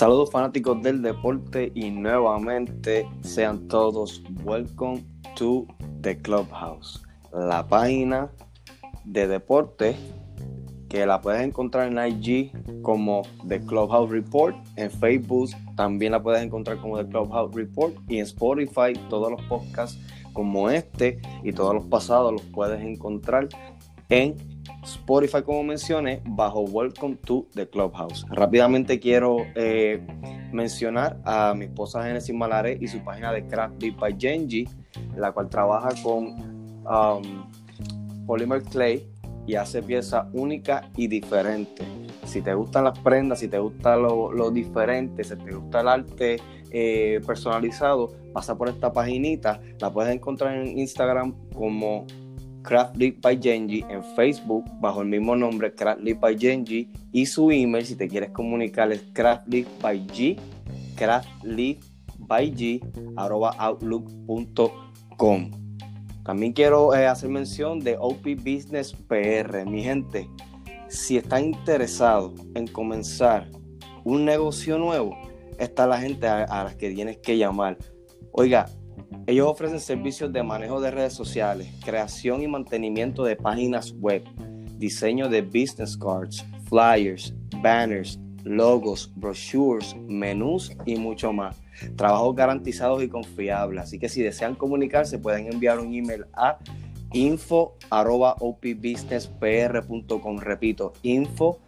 Saludos fanáticos del deporte y nuevamente sean todos welcome to the Clubhouse, la página de deporte que la puedes encontrar en IG como The Clubhouse Report, en Facebook también la puedes encontrar como The Clubhouse Report y en Spotify todos los podcasts como este y todos los pasados los puedes encontrar en Spotify, como mencioné, bajo Welcome to the Clubhouse. Rápidamente quiero eh, mencionar a mi esposa Genesis Malare y su página de Craft Deep by Genji, la cual trabaja con um, Polymer Clay y hace piezas únicas y diferentes. Si te gustan las prendas, si te gusta lo, diferente, si te gusta el arte eh, personalizado, pasa por esta paginita. La puedes encontrar en Instagram como Craft by Genji, en Facebook bajo el mismo nombre Craft by Genji y su email si te quieres comunicar es craftly by G, by G, outlook.com. También quiero eh, hacer mención de OP Business PR. Mi gente, si están interesados en comenzar un negocio nuevo, está la gente a, a la que tienes que llamar. Oiga, ellos ofrecen servicios de manejo de redes sociales, creación y mantenimiento de páginas web, diseño de business cards, flyers, banners, logos, brochures, menús y mucho más. Trabajos garantizados y confiables. Así que si desean comunicarse, pueden enviar un email a info opbusinesspr.com. Repito, info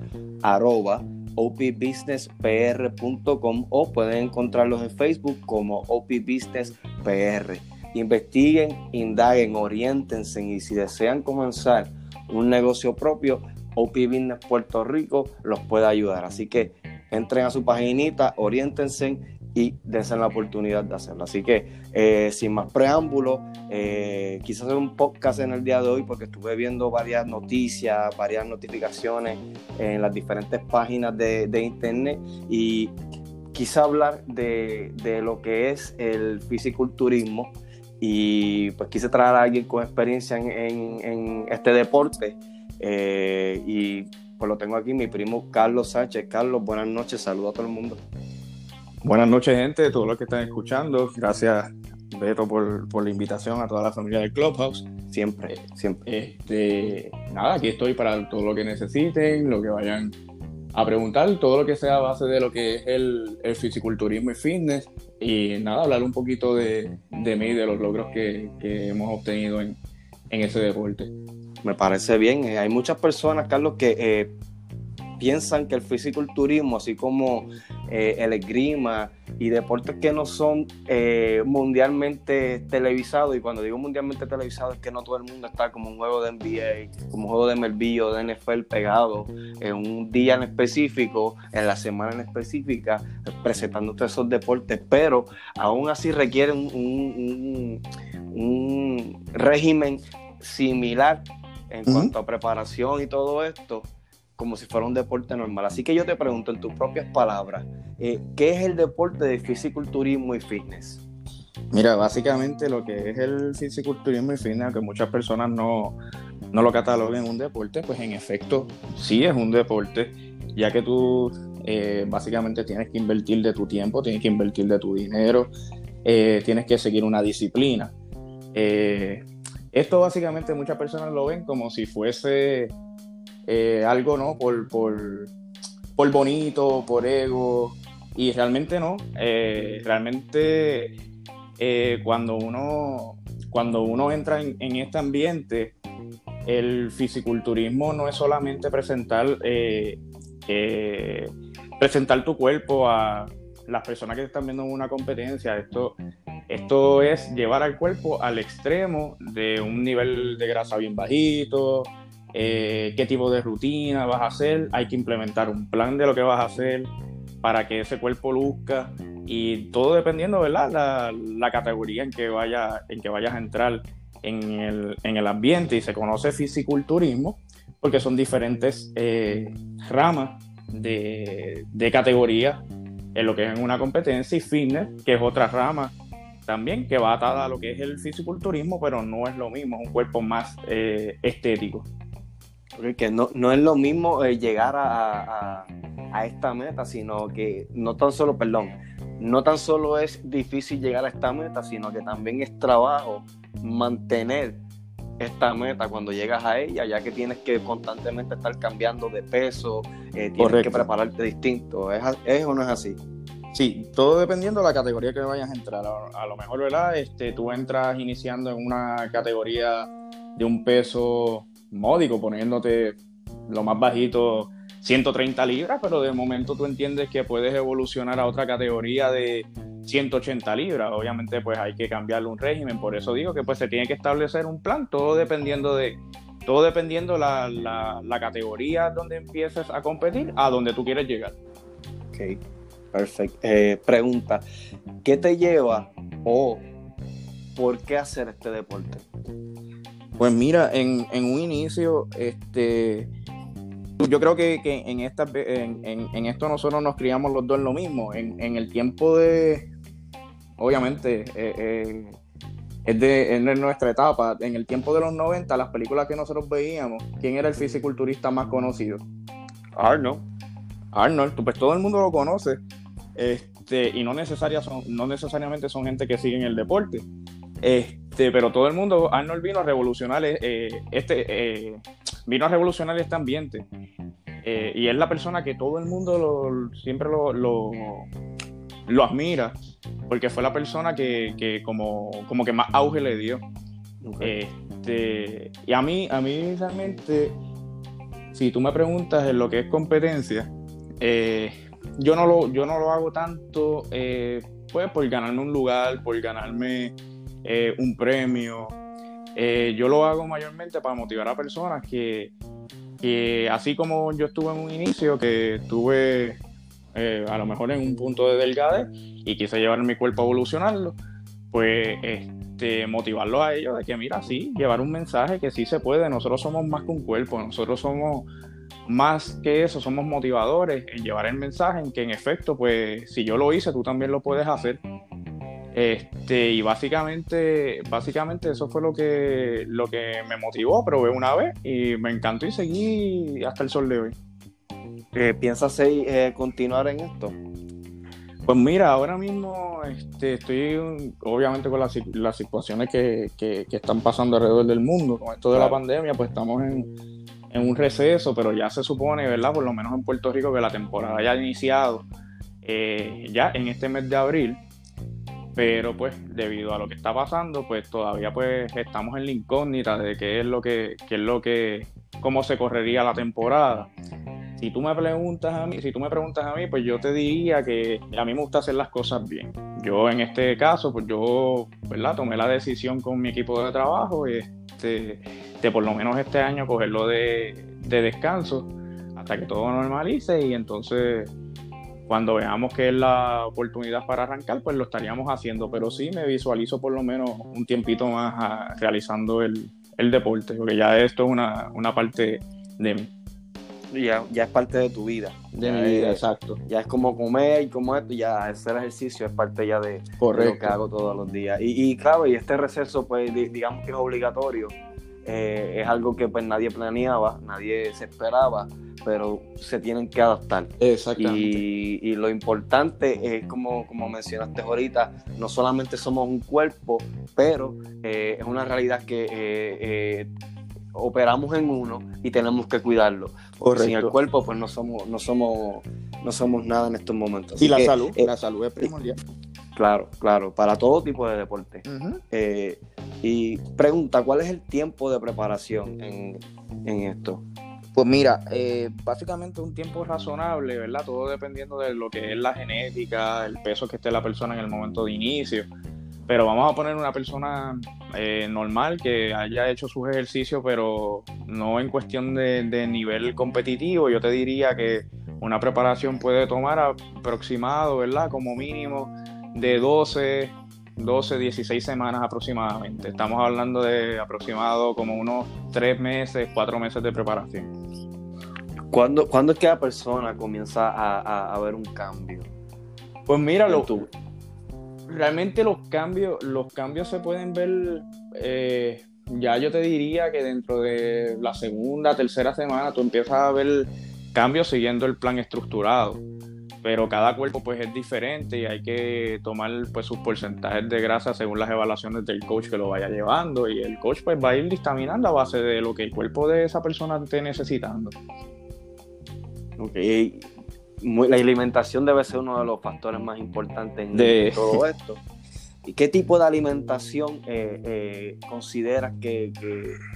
opbusinesspr.com o pueden encontrarlos en Facebook como opbusinesspr. Investiguen, indaguen, orientense y si desean comenzar un negocio propio, OP Business Puerto Rico los puede ayudar. Así que entren a su paginita, orientense y dense la oportunidad de hacerlo. Así que, eh, sin más preámbulos, eh, quise hacer un podcast en el día de hoy porque estuve viendo varias noticias, varias notificaciones en las diferentes páginas de, internet y quise hablar de, lo que es el fisiculturismo y pues quise traer a alguien con experiencia en, este deporte eh, y pues lo tengo aquí, mi primo Carlos Sánchez. Carlos, buenas noches, saludo a todo el mundo. Buenas noches, gente, todos los que están escuchando. Gracias, Beto, por, la invitación a toda la familia del Clubhouse. Siempre, siempre. Este, nada, aquí estoy para todo lo que necesiten, lo que vayan a preguntar, todo lo que sea a base de lo que es el, fisiculturismo y fitness. Y nada, hablar un poquito de, de mí de los logros que, hemos obtenido en, ese deporte. Me parece bien. Eh, hay muchas personas, Carlos, que eh, piensan que el fisiculturismo, así como eh, el esgrima y deportes que no son eh, mundialmente televisados, y cuando digo mundialmente televisados es que no todo el mundo está como un juego de NBA, como un juego de Melvillo, de NFL pegado en un día en específico, en la semana en específica, presentando todos esos deportes, pero aún así requieren un, régimen similar en cuanto a preparación y todo esto como si fuera un deporte normal. Así que yo te pregunto en tus propias palabras, eh, ¿qué es el deporte de fisiculturismo y fitness? Mira, básicamente lo que es el fisiculturismo y fitness, aunque muchas personas no, no lo cataloguen un deporte, pues en efecto sí es un deporte, ya que tú eh, básicamente tienes que invertir de tu tiempo, tienes que invertir de tu dinero, eh, tienes que seguir una disciplina. esto básicamente muchas personas lo ven como si fuese eh, algo, ¿no? Por, por, por, bonito, por ego, y realmente no. Eh, realmente eh, cuando, uno, cuando uno entra en, este ambiente, el fisiculturismo no es solamente presentar, presentar tu cuerpo a las personas que están viendo una competencia. Esto, esto es llevar al cuerpo al extremo de un nivel de grasa bien bajito, eh, qué tipo de rutina vas a hacer, hay que implementar un plan de lo que vas a hacer para que ese cuerpo luzca y todo dependiendo, ¿verdad? La, categoría en que, vaya, en que vayas a entrar en el, ambiente y se conoce fisiculturismo porque son diferentes eh, ramas de, de categoría en lo que es una competencia y fitness, que es otra rama también que va atada a lo que es el fisiculturismo, pero no es lo mismo, es un cuerpo más eh, estético. Porque no, no es lo mismo eh, llegar a, a esta meta, sino que no tan solo, perdón, no tan solo es difícil llegar a esta meta, sino que también es trabajo mantener esta meta cuando llegas a ella, ya que tienes que constantemente estar cambiando de peso, eh, tienes que prepararte distinto. ¿Es, ¿Es, o no es así? Sí, todo dependiendo de la categoría que vayas a entrar. A, lo mejor, ¿verdad? Este, tú entras iniciando en una categoría de un peso módico, poniéndote lo más bajito 130 libras, pero de momento tú entiendes que puedes evolucionar a otra categoría de 180 libras. Obviamente, pues hay que cambiarle un régimen. Por eso digo que pues se tiene que establecer un plan, todo dependiendo de todo dependiendo la, la, categoría donde empieces a competir, a donde tú quieres llegar. Ok, perfecto. Eh, pregunta, ¿qué te lleva o por qué hacer este deporte? Pues mira, en, un inicio, este, yo creo que, en, esta, en, esto nosotros nos criamos los dos en lo mismo. En, el tiempo de, obviamente, eh, eh, es, de, nuestra etapa. En el tiempo de los 90, las películas que nosotros veíamos, ¿quién era el fisiculturista más conocido? Arnold. Arnold, pues todo el mundo lo conoce. Este, y no, son, no necesariamente son gente que sigue en el deporte. Este, pero todo el mundo, Arnold vino a revolucionar eh, este, eh, vino a revolucionar este ambiente. Eh, y es la persona que todo el mundo siempre lo, lo, admira, porque fue la persona que, como, como, que más auge le dio. Este, y a mí, a mí realmente, si tú me preguntas en lo que es competencia, yo, no lo, yo no lo hago tanto pues por ganarme un lugar, por ganarme eh, un premio. Eh, yo lo hago mayormente para motivar a personas que, así como yo estuve en un inicio, que estuve eh, a lo mejor en un punto de delgade y quise llevar mi cuerpo a evolucionarlo, pues este, motivarlo a ellos de que, mira, sí, llevar un mensaje que sí se puede, nosotros somos más que un cuerpo, nosotros somos más que eso, somos motivadores en llevar el mensaje en que en efecto, pues si yo lo hice, tú también lo puedes hacer. Este, y básicamente, básicamente eso fue lo que, lo que me motivó, probé una vez y me encantó y seguí hasta el sol de hoy. Eh, ¿Piensas eh, continuar en esto? Pues mira, ahora mismo este, estoy obviamente con las, las situaciones que, que, están pasando alrededor del mundo, con esto de la pandemia, pues estamos en, en, un receso, pero ya se supone, ¿verdad? Por lo menos en Puerto Rico, que la temporada ya ha iniciado eh, ya en este mes de abril pero pues debido a lo que está pasando pues todavía pues estamos en la incógnita de qué es lo que qué es lo que cómo se correría la temporada. Si tú me preguntas a mí si tú me preguntas a mí pues yo te diría que a mí me gusta hacer las cosas bien. Yo en este caso pues yo verdad tomé la decisión con mi equipo de trabajo este de por lo menos este año cogerlo de, de descanso hasta que todo normalice y entonces cuando veamos que es la oportunidad para arrancar, pues lo estaríamos haciendo. Pero sí me visualizo por lo menos un tiempito más ah, realizando el, deporte, porque ya esto es una, parte de mí. Ya, ya es parte de tu vida. De mi vida, exacto. Ya es como comer y como esto, ya hacer ejercicio es parte ya de, lo que hago todos los días. Y, y claro, y este receso, pues digamos que es obligatorio. Eh, es algo que pues nadie planeaba, nadie se esperaba pero se tienen que adaptar. Exactamente. Y, lo importante es, como, como mencionaste ahorita, no solamente somos un cuerpo, pero eh, es una realidad que eh, operamos en uno y tenemos que cuidarlo. Porque sin el cuerpo, pues no somos, no somos, no somos nada en estos momentos. y la salud, la salud es primordial. Claro, claro, para todo tipo de deporte. Y pregunta, ¿cuál es el tiempo de preparación en, esto? Pues mira, eh, básicamente un tiempo razonable, ¿verdad? Todo dependiendo de lo que es la genética, el peso que esté la persona en el momento de inicio. Pero vamos a poner una persona eh, normal que haya hecho sus ejercicios, pero no en cuestión de, nivel competitivo. Yo te diría que una preparación puede tomar aproximado, ¿verdad? Como mínimo de 12, 12, 16 semanas aproximadamente. Estamos hablando de aproximado como unos 3 meses, 4 meses de preparación. ¿Cuándo, ¿Cuándo, es que la persona comienza a, a, ver un cambio? Pues mira, lo, realmente los cambios, los cambios se pueden ver, eh, ya yo te diría que dentro de la segunda, tercera semana tú empiezas a ver cambios siguiendo el plan estructurado. Pero cada cuerpo pues es diferente y hay que tomar pues sus porcentajes de grasa según las evaluaciones del coach que lo vaya llevando y el coach pues va a ir dictaminando a base de lo que el cuerpo de esa persona esté necesitando. Ok, la alimentación debe ser uno de los factores más importantes en de... todo esto. ¿Y qué tipo de alimentación eh, eh, consideras que,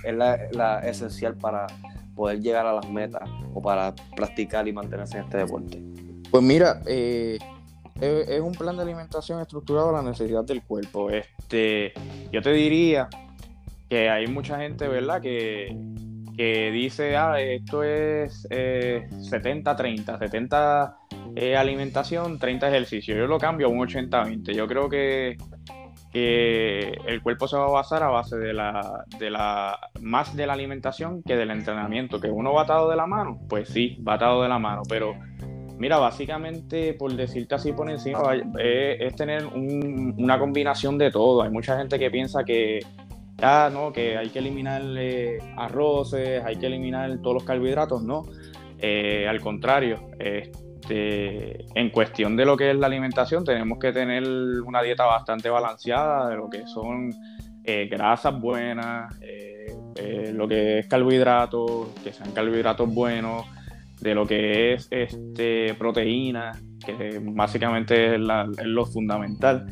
es la, esencial para poder llegar a las metas o para practicar y mantenerse en este deporte? Pues mira, eh, es, un plan de alimentación estructurado a la necesidad del cuerpo. Este, yo te diría que hay mucha gente, ¿verdad? Que, que dice, ah, esto es 70-30, 70, alimentación, 30 ejercicio. Yo lo cambio a un 80-20. Yo creo que que el cuerpo se va a basar a base de la, de la, más de la alimentación que del entrenamiento. Que uno va atado de la mano, pues sí, va atado de la mano, pero mira, básicamente, por decirte así por encima, es, tener una combinación de todo. Hay mucha gente que piensa que, ah, no, que hay que eliminar arroces, hay que eliminar todos los carbohidratos, no. Eh, al contrario, este, en cuestión de lo que es la alimentación, tenemos que tener una dieta bastante balanceada de lo que son eh, grasas buenas, eh, eh, lo que es carbohidratos, que sean carbohidratos buenos, de lo que es este, proteína, que básicamente es, lo fundamental,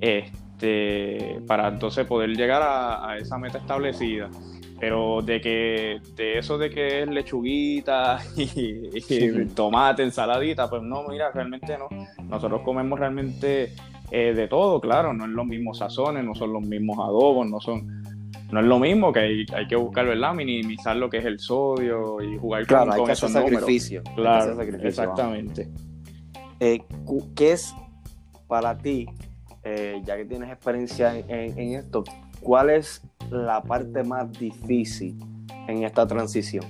este, para entonces poder llegar a esa meta establecida. Pero de que de eso de que es lechuguita y, tomate, ensaladita, pues no, mira, realmente no. Nosotros comemos realmente eh, de todo, claro, no es los mismos sazones, no son los mismos adobos, no son no es lo mismo que hay, hay que buscar, ¿verdad? Minimizar lo que es el sodio y jugar claro, con, hay que hacer sacrificio. Claro, exactamente. Eh, ¿Qué es para ti, eh, ya que tienes experiencia en, en esto, cuál es la parte más difícil en esta transición?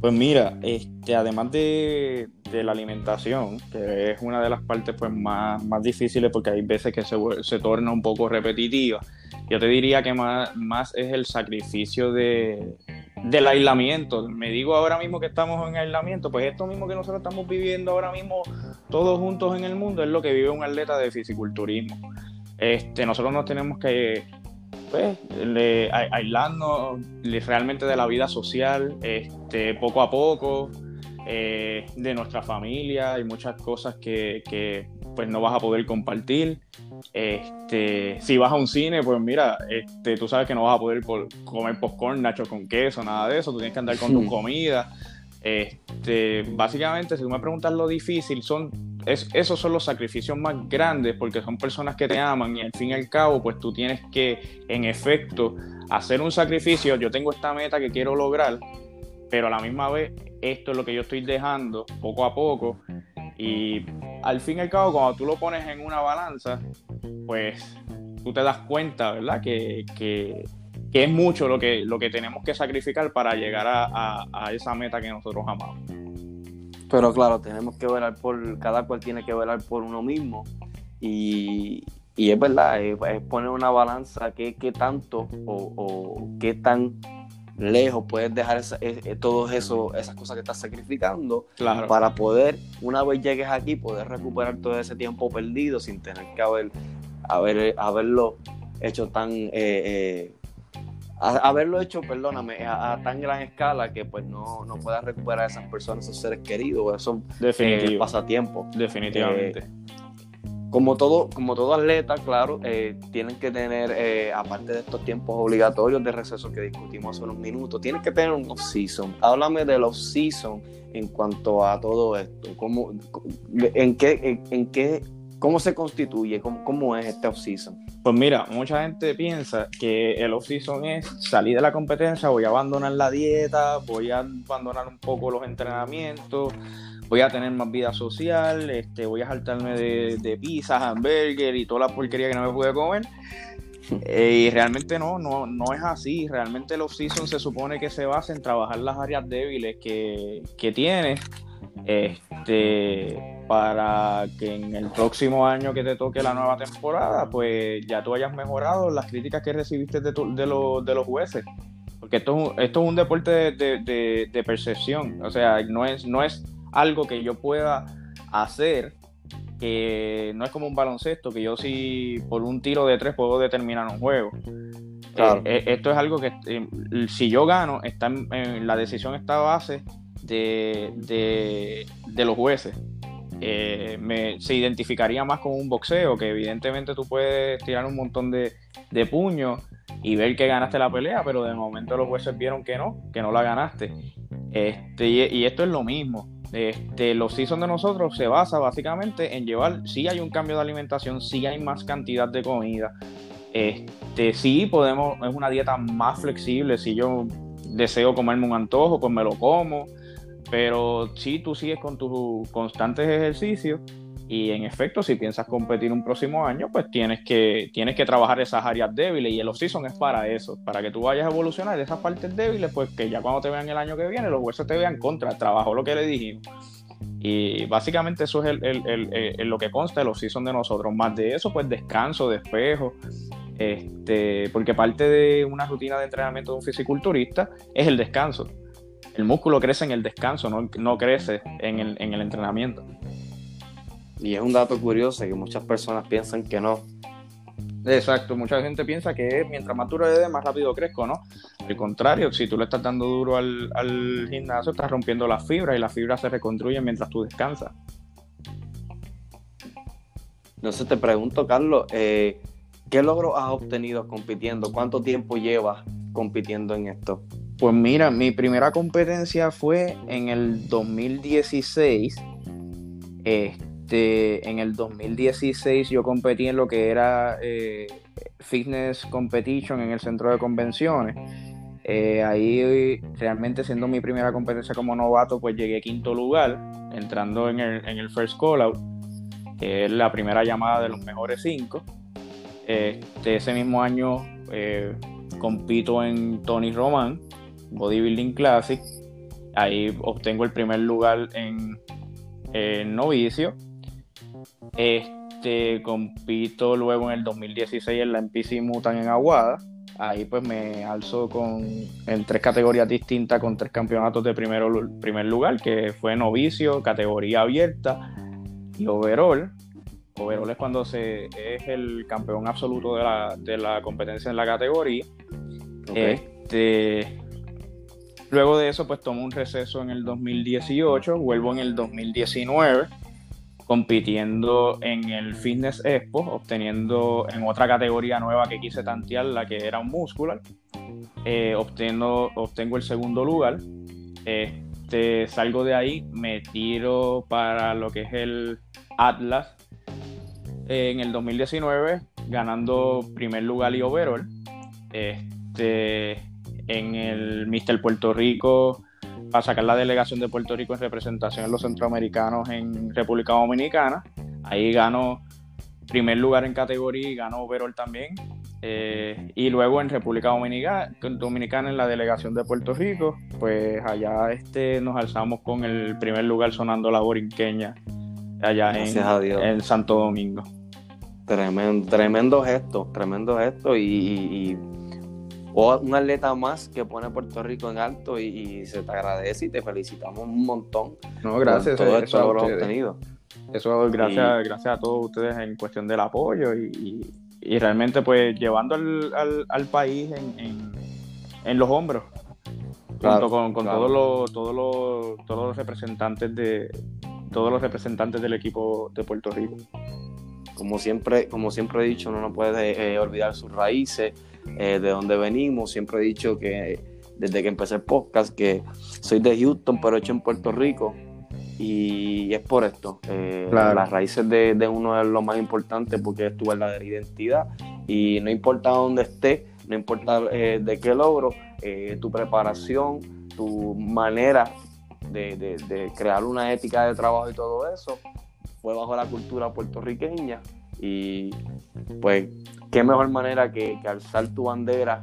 Pues mira, este, además de, la alimentación, que es una de las partes pues, más, más difíciles porque hay veces que se, se torna un poco repetitiva, yo te diría que más, es el sacrificio de, del aislamiento. Me digo ahora mismo que estamos en aislamiento, pues esto mismo que nosotros estamos viviendo ahora mismo todos juntos en el mundo es lo que vive un atleta de fisiculturismo. Este, nosotros nos tenemos que pues, le, aislando realmente de la vida social, este, poco a poco, eh, de nuestra familia, hay muchas cosas que, pues no vas a poder compartir. Este, si vas a un cine, pues mira, este, tú sabes que no vas a poder comer popcorn, nacho con queso, nada de eso, tú tienes que andar con tu comida. Este, básicamente, si tú me preguntas lo difícil, son esos son los sacrificios más grandes porque son personas que te aman y al fin y al cabo, pues tú tienes que, en efecto, hacer un sacrificio. Yo tengo esta meta que quiero lograr, pero a la misma vez, esto es lo que yo estoy dejando poco a poco. Y al fin y al cabo, cuando tú lo pones en una balanza, pues tú te das cuenta, ¿verdad? Que, es mucho lo que, lo que tenemos que sacrificar para llegar a esa meta que nosotros amamos. Pero claro, tenemos que velar por, cada cual tiene que velar por uno mismo. Y, es verdad, es, poner una balanza qué tanto o, qué tan lejos puedes dejar esa, todas esas cosas que estás sacrificando para poder, una vez llegues aquí, poder recuperar todo ese tiempo perdido sin tener que haber, haber haberlo hecho tan eh, eh, haberlo hecho, perdóname, a, tan gran escala que pues no, no puedas recuperar a esas personas, esos seres queridos, esos eh, pasatiempos. Definitivamente. Eh, como todo, como todo atleta, claro, eh, tienen que tener, aparte de estos tiempos obligatorios de receso que discutimos hace unos minutos, tienen que tener un off-season. Háblame del off-season en cuanto a todo esto. ¿Cómo, en, qué, en, qué, ¿Cómo se constituye? ¿Cómo, es este off-season? Pues mira, mucha gente piensa que el off-season es salir de la competencia, voy a abandonar la dieta, voy a abandonar un poco los entrenamientos, voy a tener más vida social, este, voy a saltarme de, de pizza, hamburger y toda la porquería que no me pude comer. Eh, y realmente no, no, no es así. Realmente el off-season se supone que se basa en trabajar las áreas débiles que, que tienes este, para que en el próximo año que te toque la nueva temporada, pues ya tú hayas mejorado las críticas que recibiste de, de, los jueces. porque esto, esto es un deporte de, percepción, o sea, no es, no es algo que yo pueda hacer, que no es como un baloncesto, que yo si por un tiro de tres puedo determinar un juego. Eh, eh, esto es algo que eh, si yo gano, está en, la decisión está a base de, de, los jueces. Me, se identificaría más con un boxeo, que evidentemente tú puedes tirar un montón de, de puños y ver que ganaste la pelea, pero de momento los jueces vieron que no, que no la ganaste. Este, y, esto es lo mismo. Este, los seasons de nosotros se basa básicamente en llevar, si hay un cambio de alimentación, si hay más cantidad de comida, este, sí podemos, es una dieta más flexible, si yo deseo comerme un antojo, pues me lo como, pero si tú sigues con tus constantes ejercicios y en efecto, si piensas competir un próximo año, pues tienes que, tienes que trabajar esas áreas débiles y el off-season es para eso, para que tú vayas a evolucionar esas partes débiles, pues que ya cuando te vean el año que viene, los huesos te vean contra el trabajo, lo que le dijimos. Y básicamente eso es el, lo que consta el off-season de nosotros. Más de eso, pues descanso, despejo. Este, porque parte de una rutina de entrenamiento de un fisiculturista es el descanso. El músculo crece en el descanso, no, no crece en el, en el entrenamiento. Y es un dato curioso que muchas personas piensan que no. Exacto, mucha gente piensa que mientras más duro le dé, más rápido crezco, ¿no? Al contrario, si tú le estás dando duro al, gimnasio, estás rompiendo las fibras y las fibras se reconstruyen mientras tú descansas. Entonces te pregunto, Carlos, eh, ¿qué logro has obtenido compitiendo? ¿Cuánto tiempo llevas compitiendo en esto? Pues mira, mi primera competencia fue en el 2016. Este, en el 2016 yo competí en lo que era eh, Fitness Competition en el centro de convenciones. Eh, ahí realmente siendo mi primera competencia como novato, pues llegué quinto lugar, entrando en el, first call out, que es la primera llamada de los mejores cinco. Este, ese mismo año eh, compito en Tony Roman, Bodybuilding Classic. Ahí obtengo el primer lugar en, en novicio este, compito luego en el 2016 en la NPC Mutan en Aguada. Ahí pues me alzo con, en tres categorías distintas con tres campeonatos de primero, primer lugar, que fue novicio, categoría abierta y overall. Overall es cuando se es el campeón absoluto de la, de la competencia en la categoría. Este, luego de eso pues tomo un receso en el 2018, vuelvo en el 2019 compitiendo en el Fitness Expo, obteniendo en otra categoría nueva que quise tantear, la que era un muscular. Eh, obtengo, el segundo lugar. Este, salgo de ahí, me tiro para lo que es el Atlas en el 2019, ganando primer lugar y overall. Este, en el Mister Puerto Rico para sacar la delegación de Puerto Rico en representación de los centroamericanos en República Dominicana. Ahí ganó primer lugar en categoría y ganó overall también. Eh, y luego en República Dominicana, Dominicana, en la delegación de Puerto Rico, pues allá este, nos alzamos con el primer lugar sonando la borinqueña allá en, Santo Domingo. Tremendo, tremendo gesto, tremendo gesto y o un atleta más que pone a Puerto Rico en alto y, se te agradece y te felicitamos un montón. No, gracias. Por todo esto lo obtenido. Eso gracias, gracias a todos ustedes en cuestión del apoyo y, realmente pues llevando al, país en, los hombros. junto con, todos los todos los todos los representantes de todos los representantes del equipo de Puerto Rico como siempre como siempre he dicho no nos puede eh, olvidar sus raíces eh, de dónde venimos. Siempre he dicho que desde que empecé el podcast que soy de Houston, pero hecho en Puerto Rico. Y es por esto. Eh, las raíces de, uno es lo más importante porque es tu verdadera identidad. Y no importa dónde estés, no importa eh, de qué logro, tu preparación, tu manera de, de, crear una ética de trabajo y todo eso fue bajo la cultura puertorriqueña. Y pues qué mejor manera que, alzar tu bandera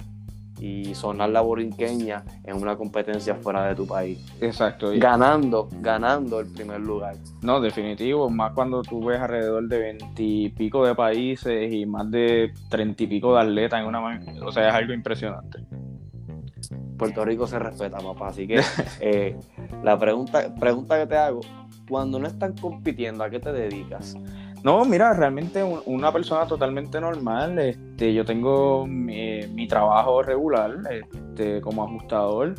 y sonar la borinqueña en una competencia fuera de tu país. Exacto. Ganando, ganando el primer lugar. No, definitivo, más cuando tú ves alrededor de veintipico de países y más de treinta y pico de atletas en una o sea, es algo impresionante. Puerto Rico se respeta, papá. Así que eh, la pregunta, pregunta que te hago, cuando no están compitiendo, ¿a qué te dedicas? No, mira, realmente una persona totalmente normal. Este, yo tengo mi, trabajo regular este, como ajustador.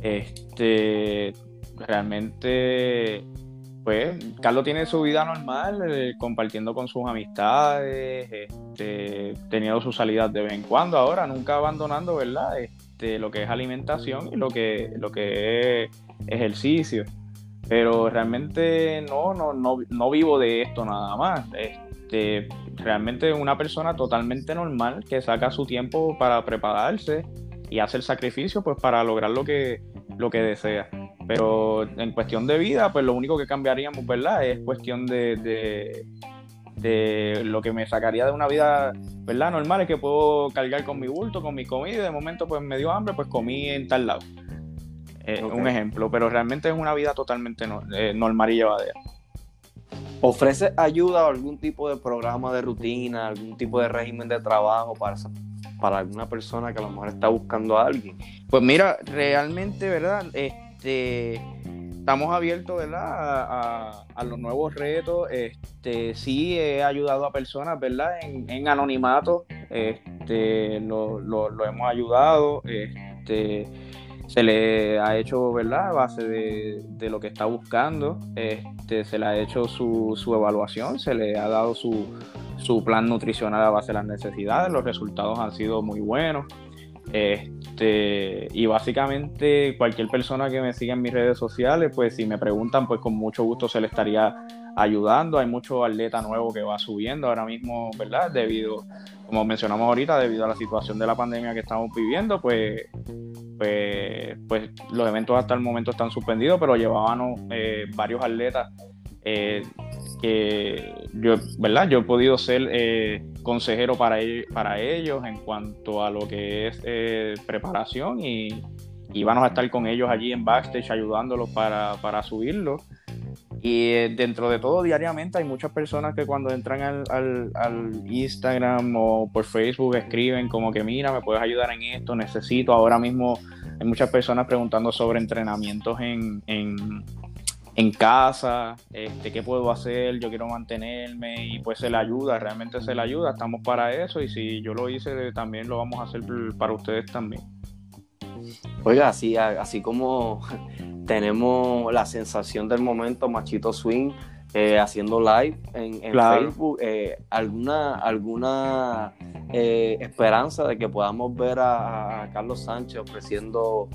Este, realmente, pues, Carlos tiene su vida normal, eh, compartiendo con sus amistades, este, teniendo sus salidas de vez en cuando. Ahora, nunca abandonando, ¿verdad? Este, lo que es alimentación y lo que, lo que es ejercicio. Pero realmente no, no, no, no vivo de esto nada más. Este, realmente una persona totalmente normal que saca su tiempo para prepararse y hace el sacrificio pues para lograr lo que, lo que desea. Pero en cuestión de vida, pues lo único que cambiaríamos, ¿verdad? Es cuestión de, de, lo que me sacaría de una vida, ¿verdad? Normal es que puedo cargar con mi bulto, con mi comida y de momento pues me dio hambre, pues comí en tal lado. Eh, un ejemplo, pero realmente es una vida totalmente eh, normal y llevadera. ¿Ofrece ayuda o algún tipo de programa de rutina, algún tipo de régimen de trabajo para, para alguna persona que a lo mejor está buscando a alguien? Pues mira, realmente, ¿verdad? Este, estamos abiertos, ¿verdad? A, los nuevos retos. Este, sí he ayudado a personas, ¿verdad? En, anonimato, este, lo, lo hemos ayudado. Este, se le ha hecho, ¿verdad? A base de, lo que está buscando, este, se le ha hecho su, evaluación, se le ha dado su, plan nutricional a base de las necesidades, los resultados han sido muy buenos. Este, y básicamente cualquier persona que me siga en mis redes sociales, pues si me preguntan, pues con mucho gusto se le estaría ayudando. Hay mucho atleta nuevo que va subiendo ahora mismo, ¿verdad? Debido, como mencionamos ahorita, debido a la situación de la pandemia que estamos viviendo, pues pues, pues, los eventos hasta el momento están suspendidos, pero llevábamos eh, varios atletas eh, que yo, ¿verdad? Yo he podido ser eh, consejero para, para ellos en cuanto a lo que es preparación y, y vamos a estar con ellos allí en backstage ayudándolos para, para subirlo. Y dentro de todo, diariamente hay muchas personas que cuando entran al, Instagram o por Facebook escriben como que mira, me puedes ayudar en esto, necesito. Ahora mismo hay muchas personas preguntando sobre entrenamientos en, en, casa, este, qué puedo hacer, yo quiero mantenerme y pues se le ayuda, realmente se le ayuda, estamos para eso y si yo lo hice también lo vamos a hacer para ustedes también. Oiga, así, así como tenemos la sensación del momento Machito Swing eh, haciendo live en, Facebook, eh, ¿alguna, alguna eh, esperanza de que podamos ver a, Carlos Sánchez ofreciendo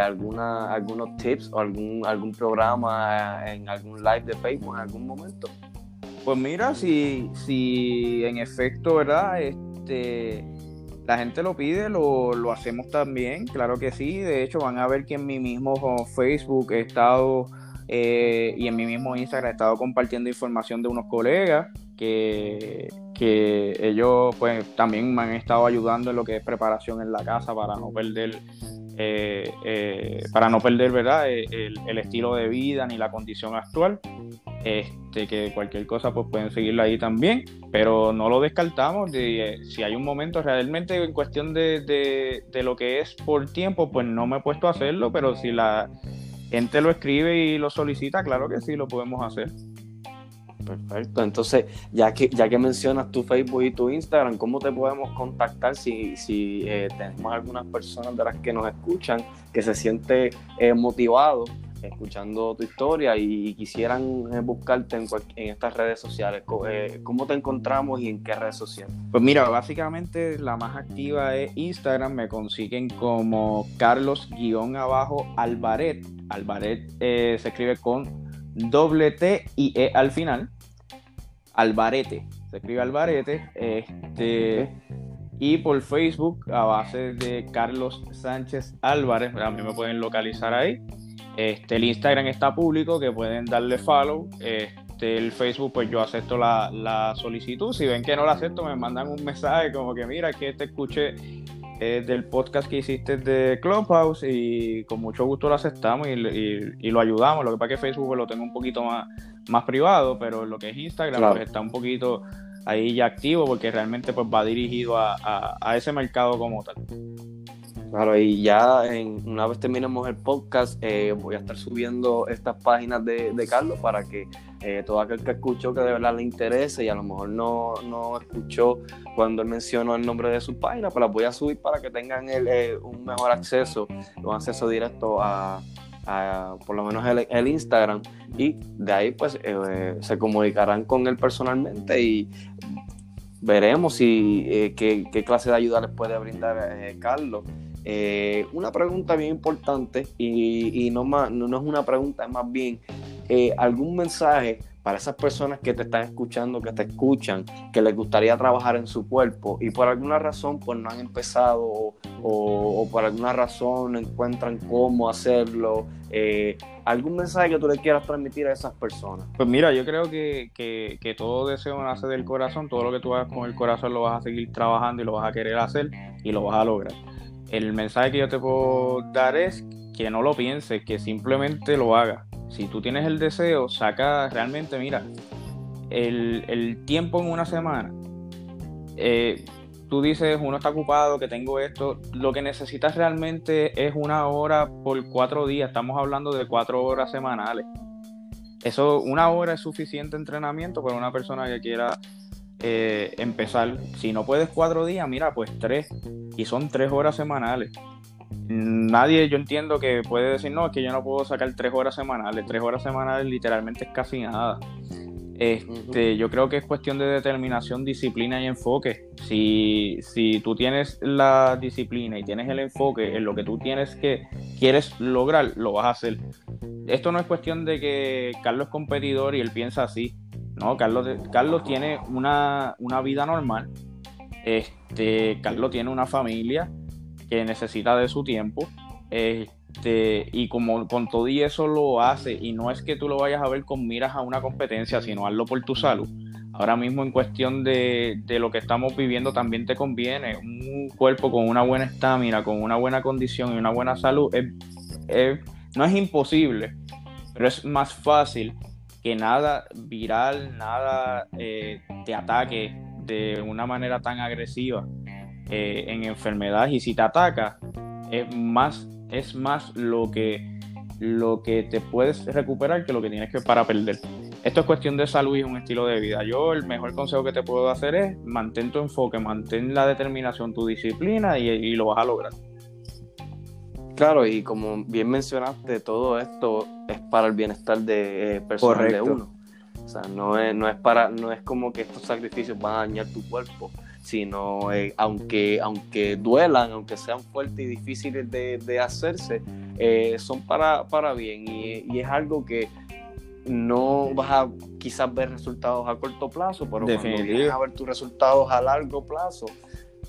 alguna, algunos tips o algún, algún programa en algún live de Facebook en algún momento? Pues mira, si, si en efecto, ¿verdad? Este la gente lo pide, lo, hacemos también, claro que sí. De hecho, van a ver que en mi mismo Facebook he estado eh, y en mi mismo Instagram he estado compartiendo información de unos colegas que, que ellos pues también me han estado ayudando en lo que es preparación en la casa para no perder eh, eh, para no perder ¿verdad? El, el, estilo de vida ni la condición actual este, que cualquier cosa pues pueden seguirla ahí también, pero no lo descartamos, de, si hay un momento realmente en cuestión de, lo que es por tiempo, pues no me he puesto a hacerlo, pero si la gente lo escribe y lo solicita, claro que sí, lo podemos hacer. Perfecto, entonces ya que ya que mencionas tu Facebook y tu Instagram, ¿cómo te podemos contactar si, si eh, tenemos algunas personas de las que nos escuchan que se siente eh, motivado escuchando tu historia y, quisieran eh, buscarte en, estas redes sociales, eh, ¿cómo te encontramos y en qué redes sociales? Pues mira, básicamente la más activa es Instagram, me consiguen como Carlos-abajo. Albaret eh, se escribe con doble T y E al final. Albarete, se escribe Albarete. Este. Y por Facebook, a base de Carlos Sánchez Álvarez, a mí me pueden localizar ahí. Este, el Instagram está público, que pueden darle follow. Este, el Facebook, pues yo acepto la, solicitud. Si ven que no la acepto, me mandan un mensaje como que mira, que te escuché eh, del podcast que hiciste de Clubhouse y con mucho gusto lo aceptamos y, lo ayudamos. Lo que pasa es que Facebook pues, lo tengo un poquito más, más privado, pero lo que es Instagram pues está un poquito ahí ya activo porque realmente pues va dirigido a, a ese mercado como tal. Claro, y ya en, una vez terminemos el podcast, eh, voy a estar subiendo estas páginas de, Carlos para que eh, todo aquel que escuchó que de verdad le interese y a lo mejor no, no escuchó cuando él mencionó el nombre de su página, pues las voy a subir para que tengan eh, un mejor acceso, un acceso directo a, por lo menos el, Instagram y de ahí pues se comunicarán con él personalmente y veremos si qué, qué, clase de ayuda les puede brindar Carlos. Eh, una pregunta bien importante y, no, más, no, es una pregunta, es más bien eh, algún mensaje para esas personas que te están escuchando, que te escuchan, que les gustaría trabajar en su cuerpo y por alguna razón pues no han empezado o, por alguna razón no encuentran cómo hacerlo. Eh, ¿Algún mensaje que tú le quieras transmitir a esas personas? Pues mira, yo creo que, que todo deseo nace del corazón, todo lo que tú hagas con el corazón lo vas a seguir trabajando y lo vas a querer hacer y lo vas a lograr el mensaje que yo te puedo dar es que no lo pienses, que simplemente lo hagas. Si tú tienes el deseo, saca realmente, mira, el, tiempo en una semana. Eh, tú dices, uno está ocupado, que tengo esto. Lo que necesitas realmente es una hora por cuatro días. Estamos hablando de cuatro horas semanales. Eso, una hora es suficiente entrenamiento para una persona que quiera eh, empezar. Si no puedes cuatro días, mira, pues tres. Y son tres horas semanales. Nadie, yo entiendo que puede decir, no, es que yo no puedo sacar tres horas semanales. Tres horas semanales literalmente es casi nada. Este, Yo creo que es cuestión de determinación, disciplina y enfoque. Si, si tú tienes la disciplina y tienes el enfoque en lo que tú tienes que quieres lograr, lo vas a hacer. Esto no es cuestión de que Carlos es competidor y él piensa así. No, Carlos, Carlos tiene una, vida normal. Este, Carlos tiene una familia que necesita de su tiempo. Este, y como con todo y eso lo hace, y no es que tú lo vayas a ver con miras a una competencia, sino hazlo por tu salud. Ahora mismo en cuestión de, lo que estamos viviendo también te conviene. Un cuerpo con una buena estamina, con una buena condición y una buena salud, no es imposible, pero es más fácil que nada viral, nada eh, te ataque de una manera tan agresiva eh, en enfermedades y si te ataca es más es más lo que lo que te puedes recuperar que lo que tienes que para perder. Esto es cuestión de salud y un estilo de vida. Yo el mejor consejo que te puedo hacer es mantén tu enfoque, mantén la determinación, tu disciplina y lo vas a lograr. Claro, y como bien mencionaste, todo esto es para el bienestar de eh, personal de uno. O sea, no es, no es para, no es como que estos sacrificios van a dañar tu cuerpo, sino eh, aunque, aunque duelan, aunque sean fuertes y difíciles de, hacerse, eh, son para, para bien. Y, es algo que no vas a quizás ver resultados a corto plazo, pero cuando vienes a ver tus resultados a largo plazo,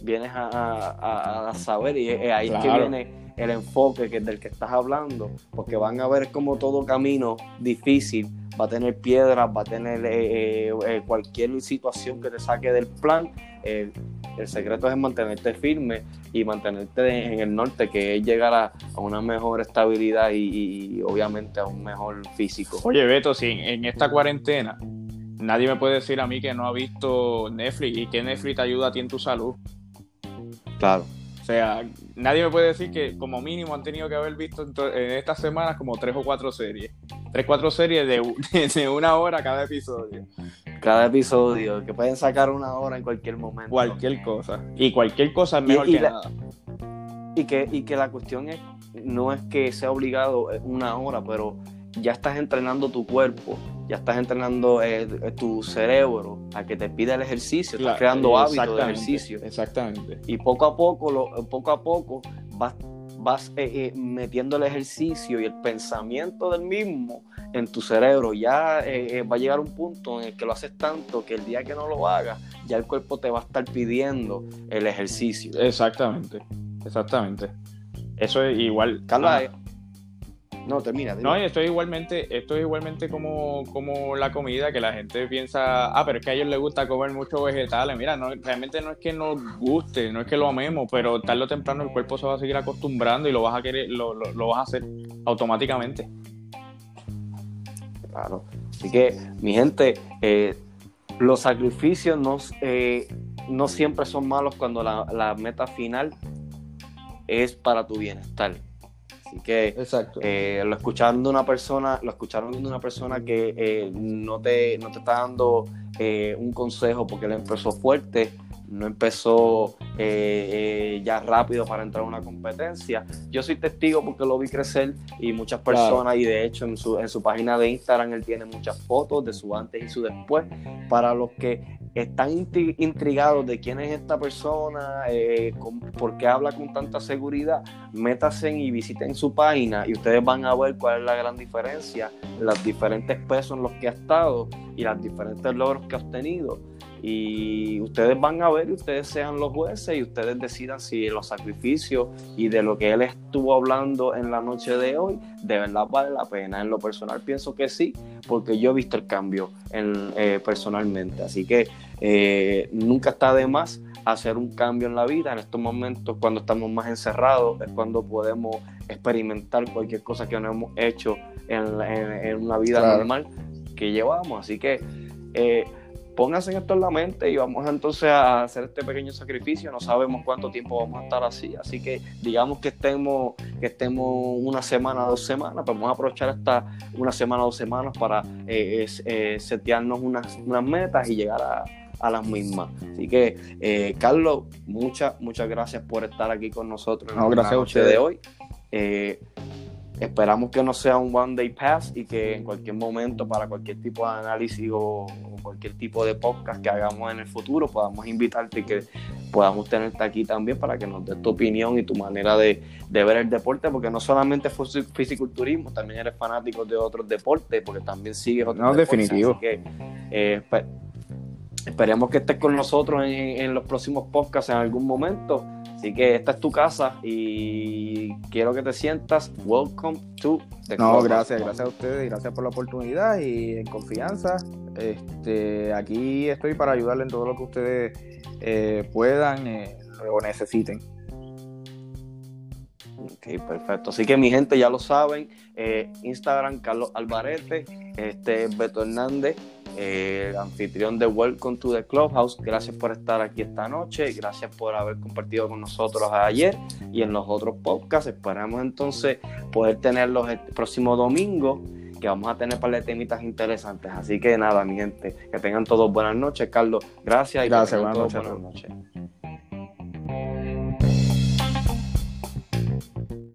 vienes a, saber y ahí es que viene el enfoque que, del que estás hablando, porque van a ver como todo camino difícil va a tener piedras, va a tener eh, eh, eh, cualquier situación que te saque del plan. el secreto es mantenerte firme y mantenerte en el norte, que es llegar a, una mejor estabilidad y, obviamente a un mejor físico. Oye, Beto, si en esta cuarentena nadie me puede decir a mí que no ha visto Netflix y que Netflix te ayuda a ti en tu salud. Claro. O sea, nadie me puede decir que como mínimo han tenido que haber visto en, estas semanas como tres o cuatro series. Tres o cuatro series de, una hora cada episodio. Cada episodio, que pueden sacar una hora en cualquier momento. Cualquier cosa. Y cualquier cosa es mejor que nada. Y que, y que la cuestión es, no es que sea obligado una hora, pero ya estás entrenando tu cuerpo, ya estás entrenando eh, tu cerebro a que te pida el ejercicio, estás creando hábitos de ejercicio. Exactamente. Y poco a poco, lo, poco a poco vas, vas eh, eh, metiendo el ejercicio y el pensamiento del mismo en tu cerebro. Ya va a llegar un punto en el que lo haces tanto que el día que no lo hagas, ya el cuerpo te va a estar pidiendo el ejercicio. Exactamente, exactamente. Eso es igual. Carlos, no, termina. No, esto es igualmente, esto es igualmente como, como la comida, que la gente piensa, ah, pero es que a ellos les gusta comer muchos vegetales. Mira, no, realmente no es que nos guste, no es que lo amemos, pero tarde o temprano el cuerpo se va a seguir acostumbrando y lo vas a querer, lo, lo, vas a hacer automáticamente. Claro. Así que, mi gente, eh, los sacrificios no, eh, no siempre son malos cuando la, la meta final es para tu bienestar. Así que Exacto. Eh, lo escuchando una persona, lo escucharon de una persona que eh, no, te, no te está dando eh, un consejo porque él empezó fuerte, no empezó ya rápido para entrar a una competencia. Yo soy testigo porque lo vi crecer y muchas personas, y de hecho en su, en su página de Instagram él tiene muchas fotos de su antes y su después. Para los que están intrigados de quién es esta persona, eh, por qué habla con tanta seguridad, métanse y visiten su página y ustedes van a ver cuál es la gran diferencia, los diferentes pesos en los que ha estado y los diferentes logros que ha obtenido. Y ustedes van a ver y ustedes sean los jueces y ustedes decidan si los sacrificios y de lo que él estuvo hablando en la noche de hoy, de verdad vale la pena. En lo personal pienso que sí, porque yo he visto el cambio en, eh, personalmente. Así que eh, nunca está de más hacer un cambio en la vida. En estos momentos, cuando estamos más encerrados, es cuando podemos experimentar cualquier cosa que no hemos hecho en, una vida normal que llevamos. Así que eh, pónganse esto en la mente y vamos entonces a hacer este pequeño sacrificio. No sabemos cuánto tiempo vamos a estar así, así que digamos que estemos, que estemos una semana, dos semanas, pues vamos a aprovechar esta una semana, dos semanas para eh, eh, setearnos unas, unas metas y llegar a, a las mismas. Así que, eh, Carlos, muchas, muchas gracias por estar aquí con nosotros en gracias la noche de hoy. Eh, esperamos que no sea un one day pass y que en cualquier momento, para cualquier tipo de análisis o, cualquier tipo de podcast que hagamos en el futuro, podamos invitarte y que podamos tenerte aquí también para que nos des tu opinión y tu manera de, ver el deporte, porque no solamente fue fisiculturismo, también eres fanático de otros deportes, porque también sigues otros no, definitivo. que, eh, Esperemos que estés con nosotros en, los próximos podcasts en algún momento. Así que esta es tu casa y quiero que te sientas welcome to the No, gracias, gracias a ustedes, gracias por la oportunidad y en confianza. Este, aquí estoy para ayudarle en todo lo que ustedes eh, puedan eh, o necesiten. Ok, perfecto. Así que mi gente ya lo saben. Eh, Instagram Carlos Alvarete, este Beto Hernández eh, anfitrión de Welcome to the Clubhouse. Gracias por estar aquí esta noche, gracias por haber compartido con nosotros ayer y en los otros podcasts. Esperamos entonces poder tenerlos el próximo domingo, que vamos a tener para de temitas interesantes. Así que nada, mi gente, que tengan todos buenas noches. Carlos, gracias y gracias, buenas, noches.